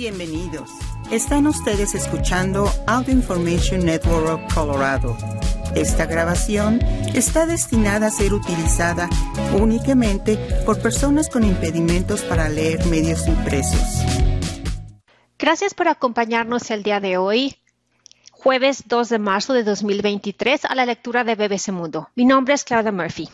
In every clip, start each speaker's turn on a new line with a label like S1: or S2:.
S1: Bienvenidos. Están ustedes escuchando Audio Information Network Colorado. Esta grabación está destinada a ser utilizada únicamente por personas con impedimentos para leer medios impresos.
S2: Gracias por acompañarnos el día de hoy, jueves 2 de marzo de 2023, a la lectura de BBC Mundo. Mi nombre es Claudia Murphy.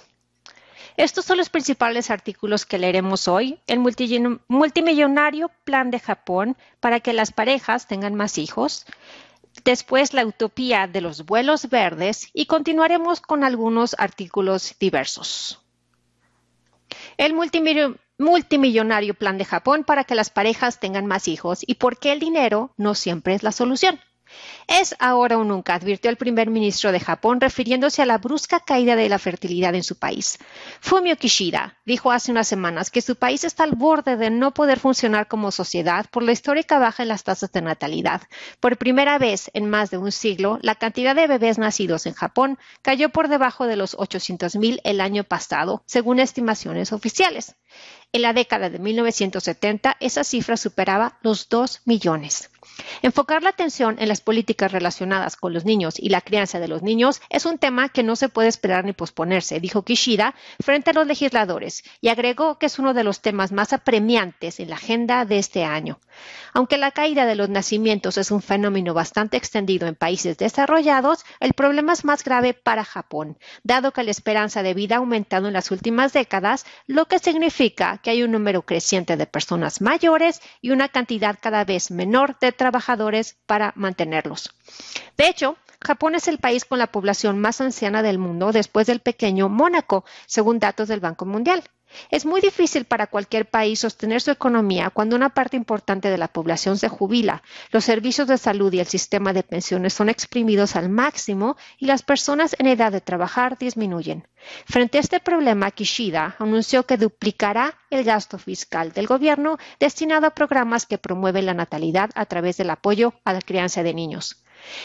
S2: Estos son los principales artículos que leeremos hoy. El multimillonario plan de Japón para que las parejas tengan más hijos. Después la utopía de los vuelos verdes y continuaremos con algunos artículos diversos. El multimillonario plan de Japón para que las parejas tengan más hijos y por qué el dinero no siempre es la solución. Es ahora o nunca, advirtió el primer ministro de Japón, refiriéndose a la brusca caída de la fertilidad en su país. Fumio Kishida dijo hace unas semanas que su país está al borde de no poder funcionar como sociedad por la histórica baja en las tasas de natalidad. Por primera vez en más de un siglo, la cantidad de bebés nacidos en Japón cayó por debajo de los 800.000 el año pasado, según estimaciones oficiales. En la década de 1970, esa cifra superaba los 2 millones. Enfocar la atención en las políticas relacionadas con los niños y la crianza de los niños es un tema que no se puede esperar ni posponerse, dijo Kishida frente a los legisladores, y agregó que es uno de los temas más apremiantes en la agenda de este año. Aunque la caída de los nacimientos es un fenómeno bastante extendido en países desarrollados, el problema es más grave para Japón, dado que la esperanza de vida ha aumentado en las últimas décadas, lo que significa que hay un número creciente de personas mayores y una cantidad cada vez menor de trabajadores para mantenerlos. De hecho, Japón es el país con la población más anciana del mundo después del pequeño Mónaco, según datos del Banco Mundial. Es muy difícil para cualquier país sostener su economía cuando una parte importante de la población se jubila, los servicios de salud y el sistema de pensiones son exprimidos al máximo y las personas en edad de trabajar disminuyen. Frente a este problema, Kishida anunció que duplicará el gasto fiscal del gobierno destinado a programas que promueven la natalidad a través del apoyo a la crianza de niños.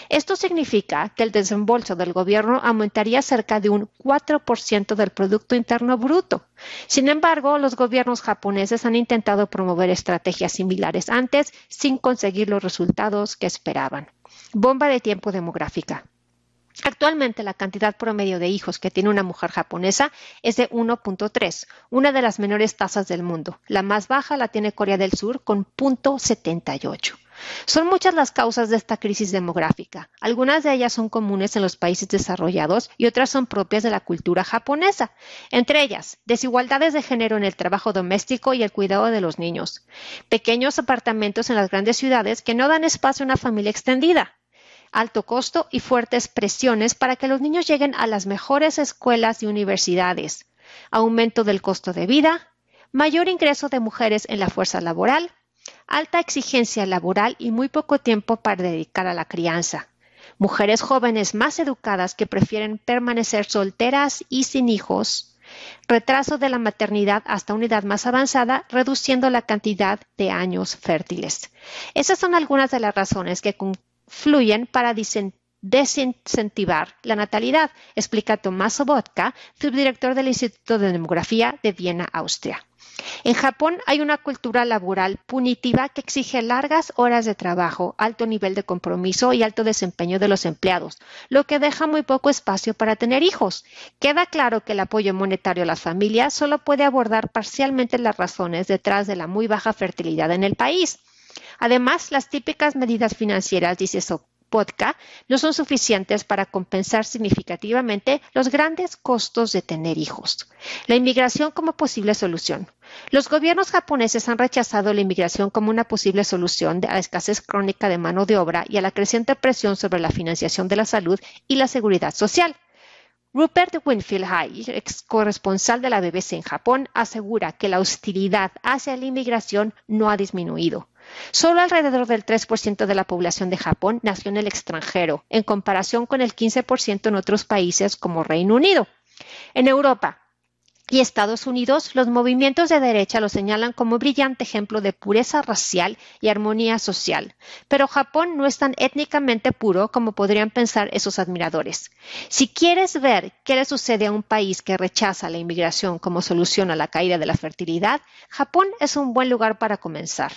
S2: Esto significa que el desembolso del gobierno aumentaría cerca de un 4% del Producto Interno Bruto. Sin embargo, los gobiernos japoneses han intentado promover estrategias similares antes sin conseguir los resultados que esperaban. Bomba de tiempo demográfica. Actualmente la cantidad promedio de hijos que tiene una mujer japonesa es de 1.3, una de las menores tasas del mundo. La más baja la tiene Corea del Sur con 0.78. Son muchas las causas de esta crisis demográfica. Algunas de ellas son comunes en los países desarrollados y otras son propias de la cultura japonesa. Entre ellas, desigualdades de género en el trabajo doméstico y el cuidado de los niños. Pequeños apartamentos en las grandes ciudades que no dan espacio a una familia extendida alto costo y fuertes presiones para que los niños lleguen a las mejores escuelas y universidades, aumento del costo de vida, mayor ingreso de mujeres en la fuerza laboral, alta exigencia laboral y muy poco tiempo para dedicar a la crianza. Mujeres jóvenes más educadas que prefieren permanecer solteras y sin hijos. Retraso de la maternidad hasta una edad más avanzada, reduciendo la cantidad de años fértiles. Esas son algunas de las razones que confluyen para desincentivar la natalidad, explica Tomás Sobotka, subdirector del Instituto de Demografía de Viena, Austria. En Japón hay una cultura laboral punitiva que exige largas horas de trabajo, alto nivel de compromiso y alto desempeño de los empleados, lo que deja muy poco espacio para tener hijos. Queda claro que el apoyo monetario a las familias solo puede abordar parcialmente las razones detrás de la muy baja fertilidad en el país. Además, las típicas medidas financieras, dice Vodka no son suficientes para compensar significativamente los grandes costos de tener hijos. La inmigración como posible solución. Los gobiernos japoneses han rechazado la inmigración como una posible solución a la escasez crónica de mano de obra y a la creciente presión sobre la financiación de la salud y la seguridad social. Rupert Winfield High, ex corresponsal de la BBC en Japón, asegura que la hostilidad hacia la inmigración no ha disminuido. Solo alrededor del 3% de la población de Japón nació en el extranjero, en comparación con el 15% en otros países como Reino Unido. En Europa, y Estados Unidos, los movimientos de derecha lo señalan como brillante ejemplo de pureza racial y armonía social. Pero Japón no es tan étnicamente puro como podrían pensar esos admiradores. Si quieres ver qué le sucede a un país que rechaza la inmigración como solución a la caída de la fertilidad, Japón es un buen lugar para comenzar.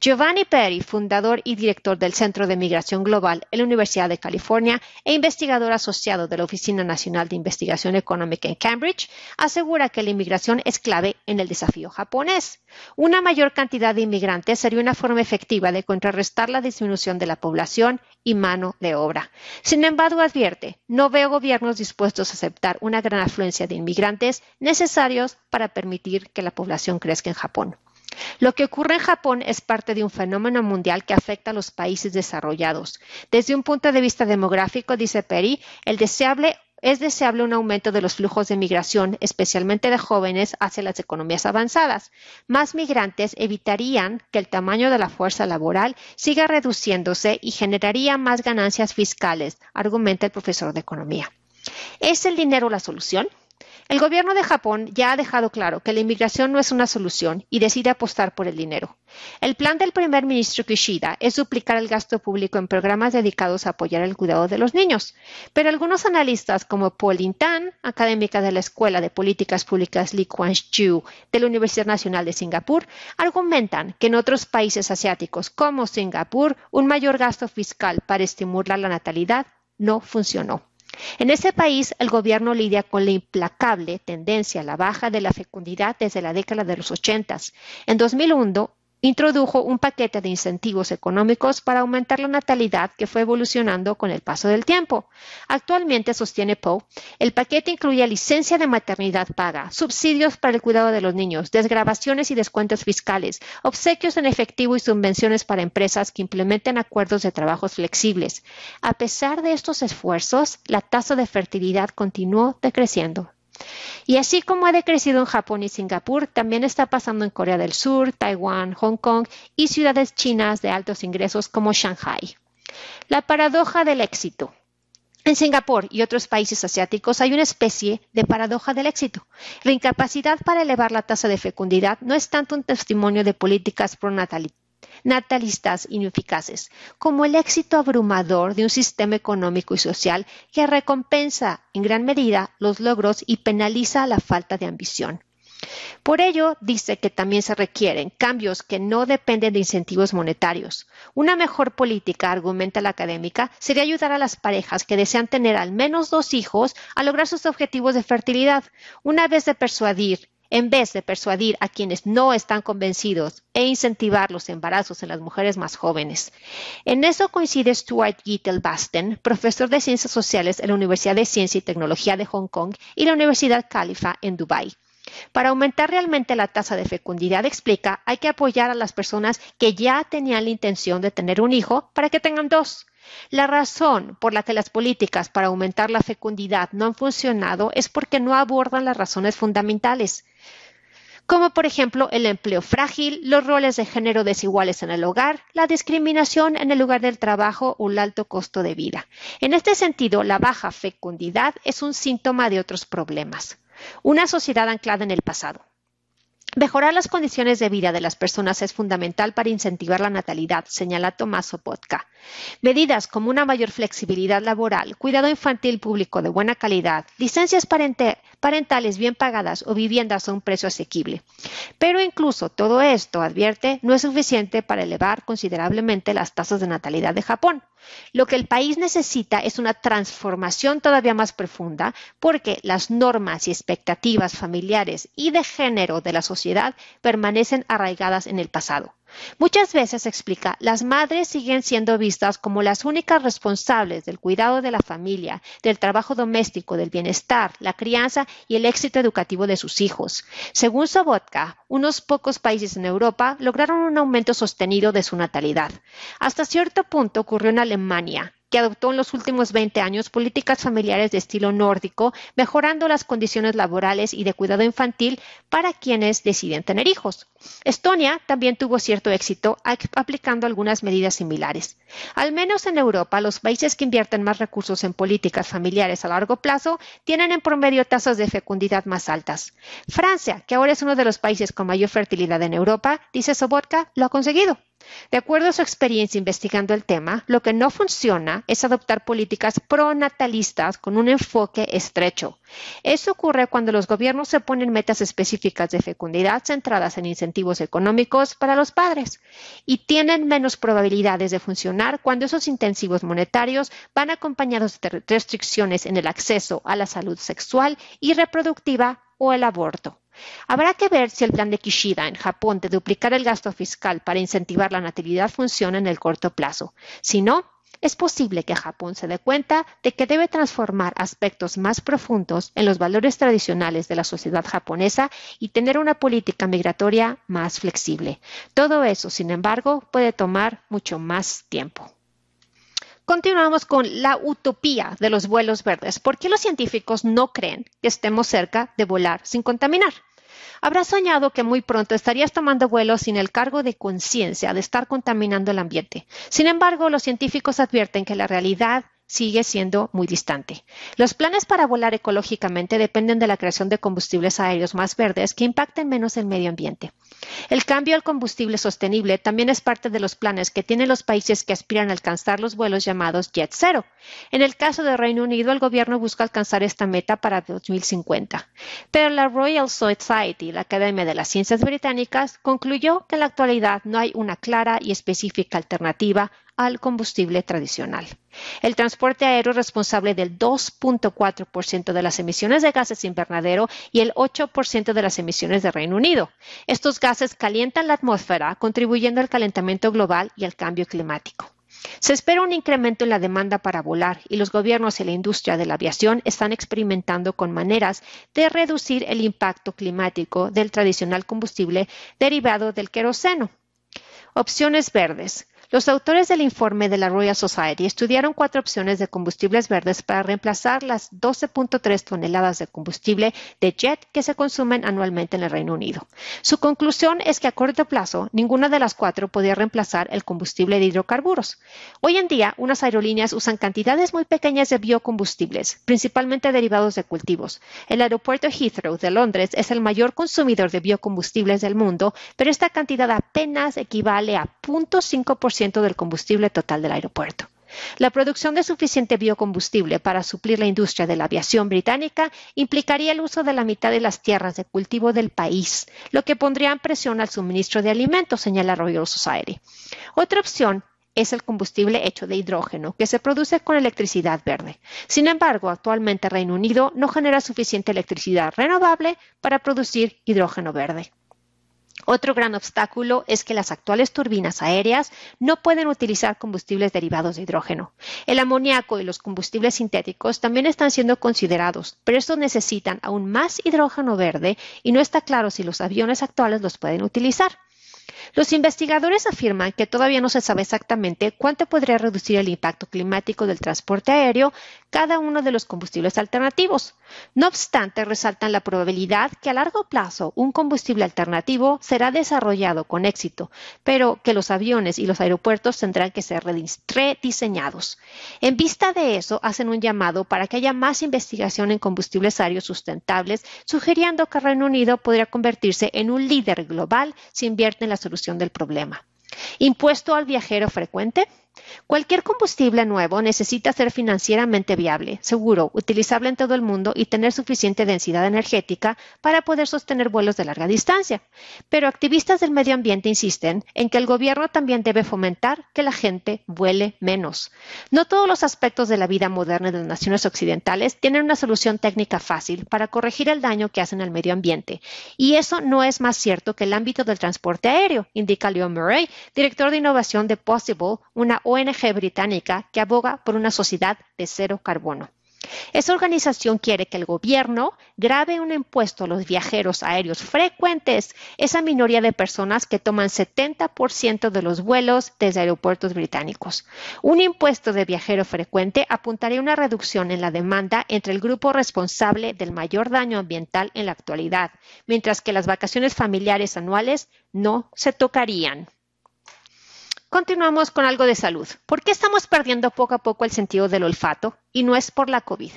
S2: Giovanni Perry, fundador y director del Centro de Migración Global en la Universidad de California e investigador asociado de la Oficina Nacional de Investigación Económica en Cambridge, asegura que la inmigración es clave en el desafío japonés. Una mayor cantidad de inmigrantes sería una forma efectiva de contrarrestar la disminución de la población y mano de obra. Sin embargo, advierte, no veo gobiernos dispuestos a aceptar una gran afluencia de inmigrantes necesarios para permitir que la población crezca en Japón. Lo que ocurre en Japón es parte de un fenómeno mundial que afecta a los países desarrollados. Desde un punto de vista demográfico, dice Perry, el es deseable un aumento de los flujos de migración, especialmente de jóvenes, hacia las economías avanzadas. Más migrantes evitarían que el tamaño de la fuerza laboral siga reduciéndose y generaría más ganancias fiscales, argumenta el profesor de economía. ¿Es el dinero la solución? El gobierno de Japón ya ha dejado claro que la inmigración no es una solución y decide apostar por el dinero. El plan del primer ministro Kishida es duplicar el gasto público en programas dedicados a apoyar el cuidado de los niños. Pero algunos analistas, como Pauline Tan, académica de la Escuela de Políticas Públicas Lee Kuan Yew de la Universidad Nacional de Singapur, argumentan que en otros países asiáticos como Singapur, un mayor gasto fiscal para estimular la natalidad no funcionó. En ese país, el gobierno lidia con la implacable tendencia a la baja de la fecundidad desde la década de los 80. En 2001, introdujo un paquete de incentivos económicos para aumentar la natalidad que fue evolucionando con el paso del tiempo. Actualmente, sostiene Poe, el paquete incluye licencia de maternidad paga, subsidios para el cuidado de los niños, desgrabaciones y descuentos fiscales, obsequios en efectivo y subvenciones para empresas que implementen acuerdos de trabajos flexibles. A pesar de estos esfuerzos, la tasa de fertilidad continuó decreciendo. Y así como ha decrecido en Japón y Singapur, también está pasando en Corea del Sur, Taiwán, Hong Kong y ciudades chinas de altos ingresos como Shanghai. La paradoja del éxito. En Singapur y otros países asiáticos hay una especie de paradoja del éxito. La incapacidad para elevar la tasa de fecundidad no es tanto un testimonio de políticas pronatalistas natalistas ineficaces, como el éxito abrumador de un sistema económico y social que recompensa en gran medida los logros y penaliza la falta de ambición. Por ello, dice que también se requieren cambios que no dependen de incentivos monetarios. Una mejor política, argumenta la académica, sería ayudar a las parejas que desean tener al menos dos hijos a lograr sus objetivos de fertilidad, una vez de persuadir en vez de persuadir a quienes no están convencidos e incentivar los embarazos en las mujeres más jóvenes. En eso coincide Stuart Gittel Basten, profesor de Ciencias Sociales en la Universidad de Ciencia y Tecnología de Hong Kong y la Universidad Califa en Dubái. Para aumentar realmente la tasa de fecundidad, explica, hay que apoyar a las personas que ya tenían la intención de tener un hijo para que tengan dos. La razón por la que las políticas para aumentar la fecundidad no han funcionado es porque no abordan las razones fundamentales como por ejemplo el empleo frágil, los roles de género desiguales en el hogar, la discriminación en el lugar del trabajo o el alto costo de vida. En este sentido, la baja fecundidad es un síntoma de otros problemas. Una sociedad anclada en el pasado. Mejorar las condiciones de vida de las personas es fundamental para incentivar la natalidad, señala Tomás Sopotka. Medidas como una mayor flexibilidad laboral, cuidado infantil público de buena calidad, licencias parentales bien pagadas o viviendas a un precio asequible. Pero incluso todo esto, advierte, no es suficiente para elevar considerablemente las tasas de natalidad de Japón. Lo que el país necesita es una transformación todavía más profunda porque las normas y expectativas familiares y de género de la sociedad permanecen arraigadas en el pasado. Muchas veces, explica, las madres siguen siendo vistas como las únicas responsables del cuidado de la familia, del trabajo doméstico, del bienestar, la crianza y el éxito educativo de sus hijos. Según Sobotka, unos pocos países en Europa lograron un aumento sostenido de su natalidad. Hasta cierto punto ocurrió en Alemania, que adoptó en los últimos 20 años políticas familiares de estilo nórdico, mejorando las condiciones laborales y de cuidado infantil para quienes deciden tener hijos. Estonia también tuvo cierto éxito aplicando algunas medidas similares. Al menos en Europa, los países que invierten más recursos en políticas familiares a largo plazo tienen en promedio tasas de fecundidad más altas. Francia, que ahora es uno de los países con mayor fertilidad en Europa, dice Sobotka, lo ha conseguido. De acuerdo a su experiencia investigando el tema, lo que no funciona es adoptar políticas pronatalistas con un enfoque estrecho. Eso ocurre cuando los gobiernos se ponen metas específicas de fecundidad centradas en incentivos económicos para los padres y tienen menos probabilidades de funcionar cuando esos intensivos monetarios van acompañados de restricciones en el acceso a la salud sexual y reproductiva o el aborto. Habrá que ver si el plan de Kishida en Japón de duplicar el gasto fiscal para incentivar la natalidad funciona en el corto plazo. Si no, es posible que Japón se dé cuenta de que debe transformar aspectos más profundos en los valores tradicionales de la sociedad japonesa y tener una política migratoria más flexible. Todo eso, sin embargo, puede tomar mucho más tiempo. Continuamos con la utopía de los vuelos verdes. ¿Por qué los científicos no creen que estemos cerca de volar sin contaminar? Habrás soñado que muy pronto estarías tomando vuelo sin el cargo de conciencia de estar contaminando el ambiente. Sin embargo, los científicos advierten que la realidad sigue siendo muy distante. Los planes para volar ecológicamente dependen de la creación de combustibles aéreos más verdes que impacten menos el medio ambiente. El cambio al combustible sostenible también es parte de los planes que tienen los países que aspiran a alcanzar los vuelos llamados Jet Zero. En el caso de Reino Unido, el gobierno busca alcanzar esta meta para 2050. Pero la Royal Society, la Academia de las Ciencias Británicas, concluyó que en la actualidad no hay una clara y específica alternativa al combustible tradicional. El transporte aéreo es responsable del 2.4% de las emisiones de gases invernadero y el 8% de las emisiones de Reino Unido. Estos gases calientan la atmósfera, contribuyendo al calentamiento global y al cambio climático. Se espera un incremento en la demanda para volar y los gobiernos y la industria de la aviación están experimentando con maneras de reducir el impacto climático del tradicional combustible derivado del queroseno. Opciones verdes. Los autores del informe de la Royal Society estudiaron cuatro opciones de combustibles verdes para reemplazar las 12.3 toneladas de combustible de jet que se consumen anualmente en el Reino Unido. Su conclusión es que a corto plazo ninguna de las cuatro podía reemplazar el combustible de hidrocarburos. Hoy en día, unas aerolíneas usan cantidades muy pequeñas de biocombustibles, principalmente derivados de cultivos. El aeropuerto Heathrow de Londres es el mayor consumidor de biocombustibles del mundo, pero esta cantidad apenas equivale a 0.5% del combustible total del aeropuerto. La producción de suficiente biocombustible para suplir la industria de la aviación británica implicaría el uso de la mitad de las tierras de cultivo del país, lo que pondría en presión al suministro de alimentos, señala Royal Society. Otra opción es el combustible hecho de hidrógeno, que se produce con electricidad verde. Sin embargo, actualmente Reino Unido no genera suficiente electricidad renovable para producir hidrógeno verde. Otro gran obstáculo es que las actuales turbinas aéreas no pueden utilizar combustibles derivados de hidrógeno. El amoníaco y los combustibles sintéticos también están siendo considerados, pero estos necesitan aún más hidrógeno verde y no está claro si los aviones actuales los pueden utilizar. Los investigadores afirman que todavía no se sabe exactamente cuánto podría reducir el impacto climático del transporte aéreo cada uno de los combustibles alternativos. No obstante, resaltan la probabilidad que a largo plazo un combustible alternativo será desarrollado con éxito, pero que los aviones y los aeropuertos tendrán que ser rediseñados. En vista de eso, hacen un llamado para que haya más investigación en combustibles aéreos sustentables, sugiriendo que Reino Unido podría convertirse en un líder global si invierte en la solución del problema. Impuesto al viajero frecuente. Cualquier combustible nuevo necesita ser financieramente viable, seguro, utilizable en todo el mundo y tener suficiente densidad energética para poder sostener vuelos de larga distancia. Pero activistas del medio ambiente insisten en que el gobierno también debe fomentar que la gente vuele menos. No todos los aspectos de la vida moderna de las naciones occidentales tienen una solución técnica fácil para corregir el daño que hacen al medio ambiente. Y eso no es más cierto que el ámbito del transporte aéreo, indica Leon Murray, director de innovación de Possible, una ONG británica que aboga por una sociedad de cero carbono. Esa organización quiere que el gobierno grave un impuesto a los viajeros aéreos frecuentes, esa minoría de personas que toman 70% de los vuelos desde aeropuertos británicos. Un impuesto de viajero frecuente apuntaría a una reducción en la demanda entre el grupo responsable del mayor daño ambiental en la actualidad, mientras que las vacaciones familiares anuales no se tocarían. Continuamos con algo de salud. ¿Por qué estamos perdiendo poco a poco el sentido del olfato? Y no es por la COVID.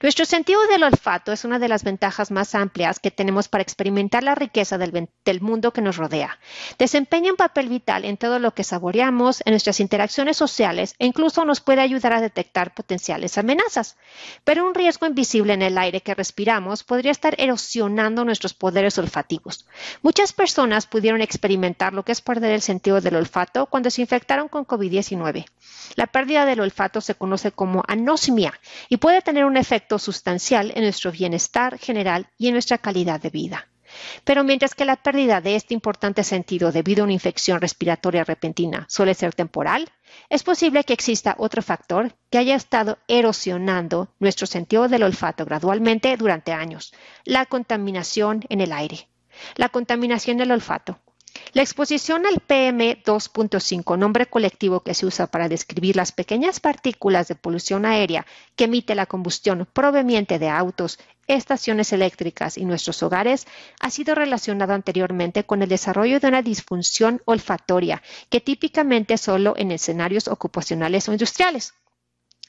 S2: Nuestro sentido del olfato es una de las ventajas más amplias que tenemos para experimentar la riqueza del, mundo que nos rodea. Desempeña un papel vital en todo lo que saboreamos, en nuestras interacciones sociales e incluso nos puede ayudar a detectar potenciales amenazas. Pero un riesgo invisible en el aire que respiramos podría estar erosionando nuestros poderes olfativos. Muchas personas pudieron experimentar lo que es perder el sentido del olfato cuando se infectaron con COVID-19. La pérdida del olfato se conoce como anosmia y puede tener un efecto sustancial en nuestro bienestar general y en nuestra calidad de vida. Pero mientras que la pérdida de este importante sentido debido a una infección respiratoria repentina suele ser temporal, es posible que exista otro factor que haya estado erosionando nuestro sentido del olfato gradualmente durante años, la contaminación en el aire. La contaminación del olfato la exposición al PM2.5, nombre colectivo que se usa para describir las pequeñas partículas de polución aérea que emite la combustión proveniente de autos, estaciones eléctricas y nuestros hogares, ha sido relacionado anteriormente con el desarrollo de una disfunción olfatoria que típicamente solo en escenarios ocupacionales o industriales.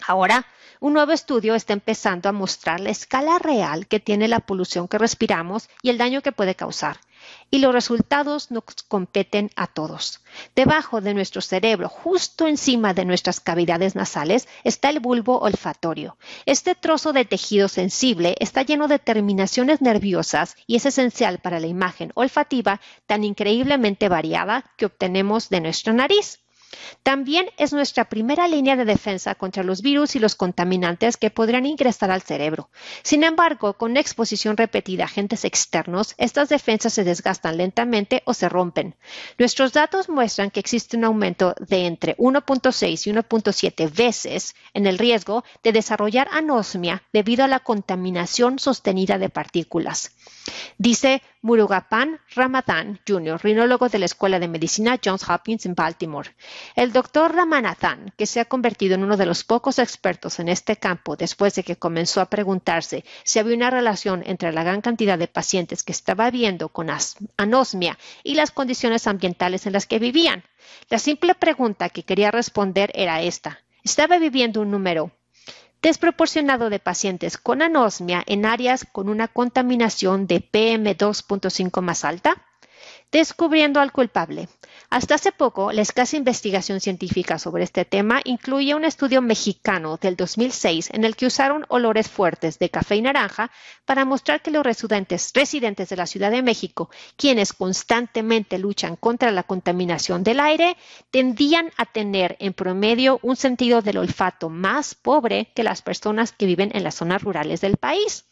S2: Ahora, un nuevo estudio está empezando a mostrar la escala real que tiene la polución que respiramos y el daño que puede causar y los resultados nos competen a todos. Debajo de nuestro cerebro, justo encima de nuestras cavidades nasales, está el bulbo olfatorio. Este trozo de tejido sensible está lleno de terminaciones nerviosas y es esencial para la imagen olfativa tan increíblemente variada que obtenemos de nuestra nariz. También es nuestra primera línea de defensa contra los virus y los contaminantes que podrían ingresar al cerebro. Sin embargo, con exposición repetida a agentes externos, estas defensas se desgastan lentamente o se rompen. Nuestros datos muestran que existe un aumento de entre 1.6 y 1.7 veces en el riesgo de desarrollar anosmia debido a la contaminación sostenida de partículas. Dice Murugapan Ramadhan Jr., rinólogo de la Escuela de Medicina Johns Hopkins en Baltimore. El doctor Ramanathan, que se ha convertido en uno de los pocos expertos en este campo después de que comenzó a preguntarse si había una relación entre la gran cantidad de pacientes que estaba viendo con anosmia y las condiciones ambientales en las que vivían. La simple pregunta que quería responder era esta. ¿Estaba viviendo un número desproporcionado de pacientes con anosmia en áreas con una contaminación de PM2.5 más alta? Descubriendo al culpable. Hasta hace poco, la escasa investigación científica sobre este tema incluía un estudio mexicano del 2006 en el que usaron olores fuertes de café y naranja para mostrar que los residentes, residentes de la Ciudad de México, quienes constantemente luchan contra la contaminación del aire, tendían a tener en promedio un sentido del olfato más pobre que las personas que viven en las zonas rurales del país.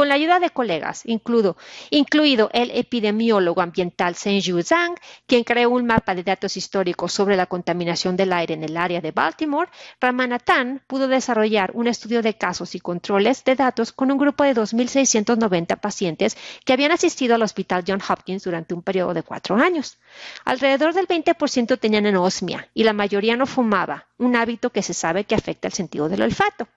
S2: Con la ayuda de colegas, incluido, el epidemiólogo ambiental Senju Zhang, quien creó un mapa de datos históricos sobre la contaminación del aire en el área de Baltimore, Ramanathan pudo desarrollar un estudio de casos y controles de datos con un grupo de 2.690 pacientes que habían asistido al Hospital John Hopkins durante un periodo de cuatro años. Alrededor del 20% tenían anosmia y la mayoría no fumaba, un hábito que se sabe que afecta el sentido del olfato.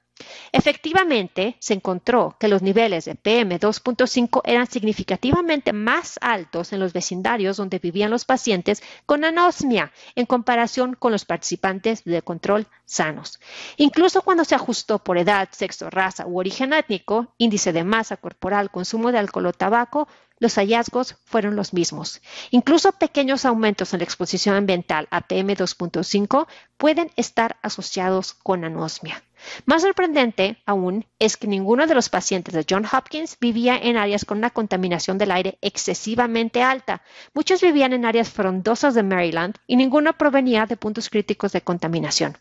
S2: Efectivamente, se encontró que los niveles de PM2.5 eran significativamente más altos en los vecindarios donde vivían los pacientes con anosmia en comparación con los participantes de control sanos. Incluso cuando se ajustó por edad, sexo, raza u origen étnico, índice de masa corporal, consumo de alcohol o tabaco, los hallazgos fueron los mismos. Incluso pequeños aumentos en la exposición ambiental a PM2.5 pueden estar asociados con anosmia. Más sorprendente aún es que ninguno de los pacientes de John Hopkins vivía en áreas con una contaminación del aire excesivamente alta. Muchos vivían en áreas frondosas de Maryland y ninguno provenía de puntos críticos de contaminación.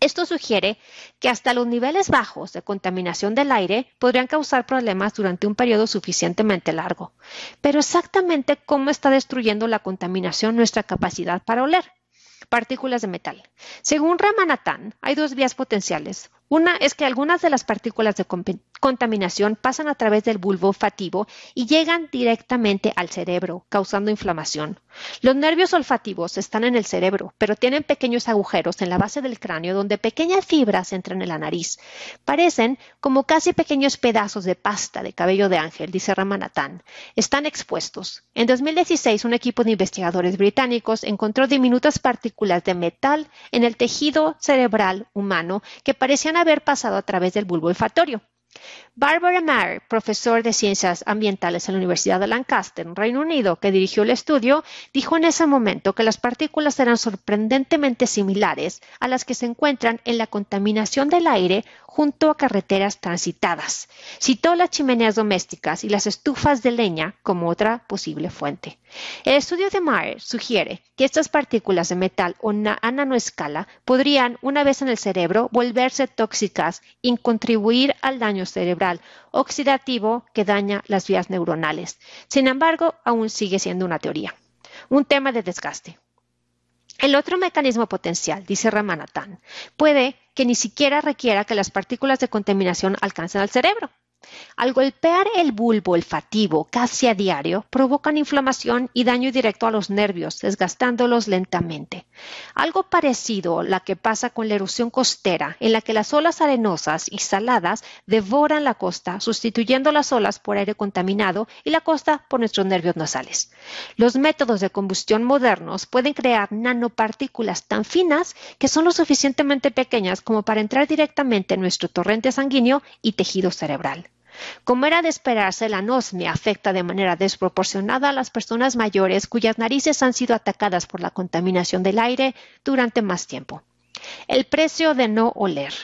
S2: Esto sugiere que hasta los niveles bajos de contaminación del aire podrían causar problemas durante un periodo suficientemente largo. Pero exactamente cómo está destruyendo la contaminación nuestra capacidad para oler. Partículas de metal. Según Ramanathan, hay dos vías potenciales. Una es que algunas de las partículas de contaminación pasan a través del bulbo olfativo y llegan directamente al cerebro, causando inflamación. Los nervios olfativos están en el cerebro, pero tienen pequeños agujeros en la base del cráneo donde pequeñas fibras entran en la nariz. Parecen como casi pequeños pedazos de pasta de cabello de ángel, dice Ramanathan. Están expuestos. En 2016, un equipo de investigadores británicos encontró diminutas partículas de metal en el tejido cerebral humano que parecían haber pasado a través del bulbo olfatorio. Barbara Maher, profesor de ciencias ambientales en la Universidad de Lancaster, Reino Unido, que dirigió el estudio, dijo en ese momento que las partículas eran sorprendentemente similares a las que se encuentran en la contaminación del aire junto a carreteras transitadas. Citó las chimeneas domésticas y las estufas de leña como otra posible fuente. El estudio de Maher sugiere que estas partículas de metal a nanoescala podrían, una vez en el cerebro, volverse tóxicas y contribuir al daño cerebral oxidativo que daña las vías neuronales. Sin embargo, aún sigue siendo una teoría. Un tema de desgaste. El otro mecanismo potencial, dice Ramanathan, puede que ni siquiera requiera que las partículas de contaminación alcancen al cerebro. Al golpear el bulbo olfativo casi a diario, provocan inflamación y daño directo a los nervios, desgastándolos lentamente. Algo parecido a lo que pasa con la erosión costera, en la que las olas arenosas y saladas devoran la costa, sustituyendo las olas por aire contaminado y la costa por nuestros nervios nasales. Los métodos de combustión modernos pueden crear nanopartículas tan finas que son lo suficientemente pequeñas como para entrar directamente en nuestro torrente sanguíneo y tejido cerebral. Como era de esperarse, la anosmia afecta de manera desproporcionada a las personas mayores cuyas narices han sido atacadas por la contaminación del aire durante más tiempo. El precio de no oler.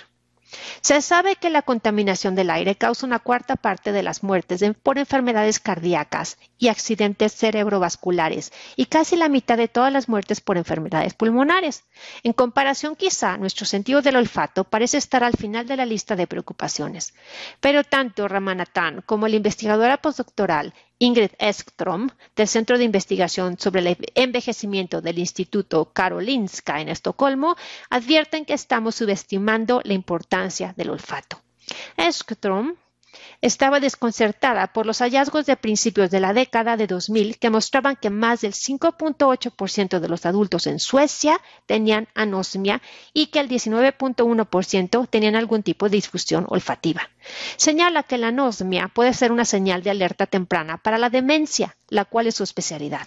S2: Se sabe que la contaminación del aire causa una cuarta parte de las muertes por enfermedades cardíacas y accidentes cerebrovasculares y casi la mitad de todas las muertes por enfermedades pulmonares. En comparación, quizá nuestro sentido del olfato parece estar al final de la lista de preocupaciones. Pero tanto Ramanathan como la investigadora postdoctoral Ingrid Ekstrom, del Centro de Investigación sobre el Envejecimiento del Instituto Karolinska en Estocolmo, advierten que estamos subestimando la importancia del olfato. Estaba desconcertada por los hallazgos de principios de la década de 2000 que mostraban que más del 5.8% de los adultos en Suecia tenían anosmia y que el 19.1% tenían algún tipo de disfunción olfativa. Señala que la anosmia puede ser una señal de alerta temprana para la demencia, la cual es su especialidad.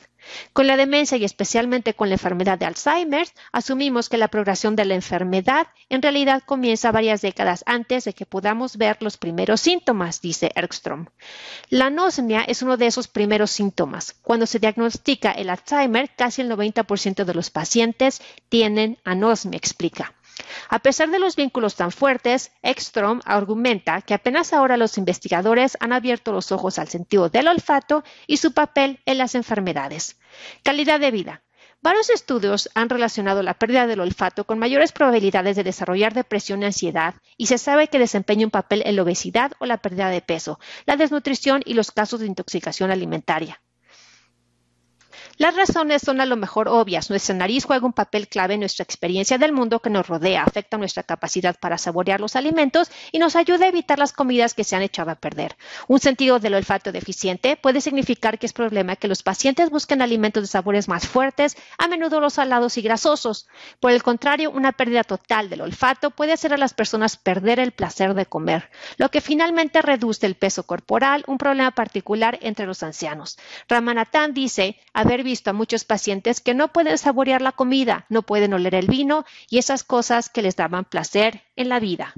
S2: Con la demencia y especialmente con la enfermedad de Alzheimer, asumimos que la progresión de la enfermedad en realidad comienza varias décadas antes de que podamos ver los primeros síntomas, dice Erkstrom. La anosmia es uno de esos primeros síntomas. Cuando se diagnostica el Alzheimer, casi el 90% de los pacientes tienen anosmia, explica. A pesar de los vínculos tan fuertes, Ekstrom argumenta que apenas ahora los investigadores han abierto los ojos al sentido del olfato y su papel en las enfermedades. Calidad de vida. Varios estudios han relacionado la pérdida del olfato con mayores probabilidades de desarrollar depresión y ansiedad, y se sabe que desempeña un papel en la obesidad o la pérdida de peso, la desnutrición y los casos de intoxicación alimentaria. Las razones son a lo mejor obvias. Nuestra nariz juega un papel clave en nuestra experiencia del mundo que nos rodea, afecta nuestra capacidad para saborear los alimentos y nos ayuda a evitar las comidas que se han echado a perder. Un sentido del olfato deficiente puede significar que es problema que los pacientes busquen alimentos de sabores más fuertes, a menudo los salados y grasosos. Por el contrario, una pérdida total del olfato puede hacer a las personas perder el placer de comer, lo que finalmente reduce el peso corporal, un problema particular entre los ancianos. Ramanathan dice haber visto a muchos pacientes que no pueden saborear la comida, no pueden oler el vino y esas cosas que les daban placer en la vida.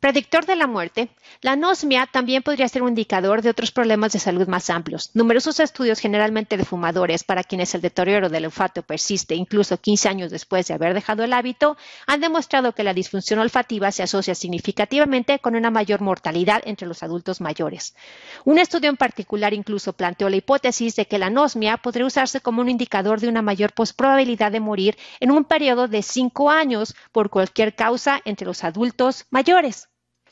S2: Predictor de la muerte, la anosmia también podría ser un indicador de otros problemas de salud más amplios. Numerosos estudios, generalmente de fumadores, para quienes el deterioro del olfato persiste incluso 15 años después de haber dejado el hábito, han demostrado que la disfunción olfativa se asocia significativamente con una mayor mortalidad entre los adultos mayores. Un estudio en particular incluso planteó la hipótesis de que la anosmia podría usarse como un indicador de una mayor probabilidad de morir en un periodo de 5 años por cualquier causa entre los adultos mayores.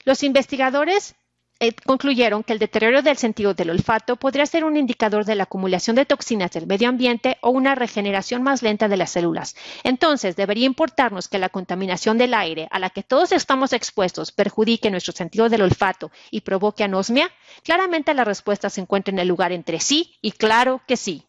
S2: Los investigadores eh, concluyeron que el deterioro del sentido del olfato podría ser un indicador de la acumulación de toxinas del medio ambiente o una regeneración más lenta de las células. Entonces, ¿debería importarnos que la contaminación del aire a la que todos estamos expuestos perjudique nuestro sentido del olfato y provoque anosmia? Claramente la respuesta se encuentra en el lugar entre sí y claro que sí.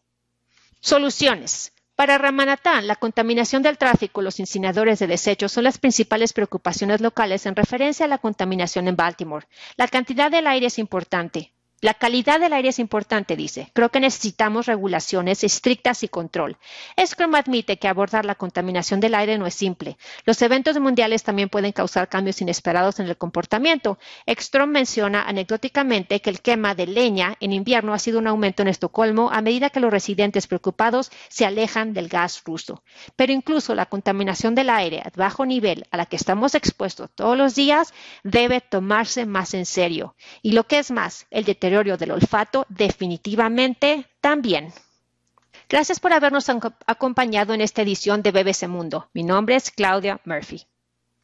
S2: Soluciones. Para Ramanathan, la contaminación del tráfico y los incineradores de desechos son las principales preocupaciones locales en referencia a la contaminación en Baltimore. La cantidad del aire es importante, La calidad del aire es importante, dice. Creo que necesitamos regulaciones estrictas y control. Scrum admite que abordar la contaminación del aire no es simple. Los eventos mundiales también pueden causar cambios inesperados en el comportamiento. Ekstrom menciona anecdóticamente que el quema de leña en invierno ha sido un aumento en Estocolmo a medida que los residentes preocupados se alejan del gas ruso. Pero incluso la contaminación del aire a bajo nivel a la que estamos expuestos todos los días debe tomarse más en serio. Y lo que es más, el del olfato definitivamente también. Gracias por habernos acompañado en esta edición de BBC Mundo. Mi nombre es Claudia Murphy.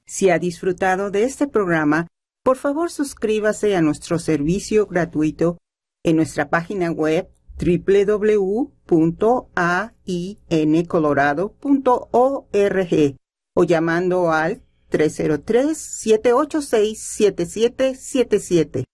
S1: Si ha disfrutado de este programa, por favor suscríbase a nuestro servicio gratuito en nuestra página web www.aincolorado.org o llamando al 303-786-7777.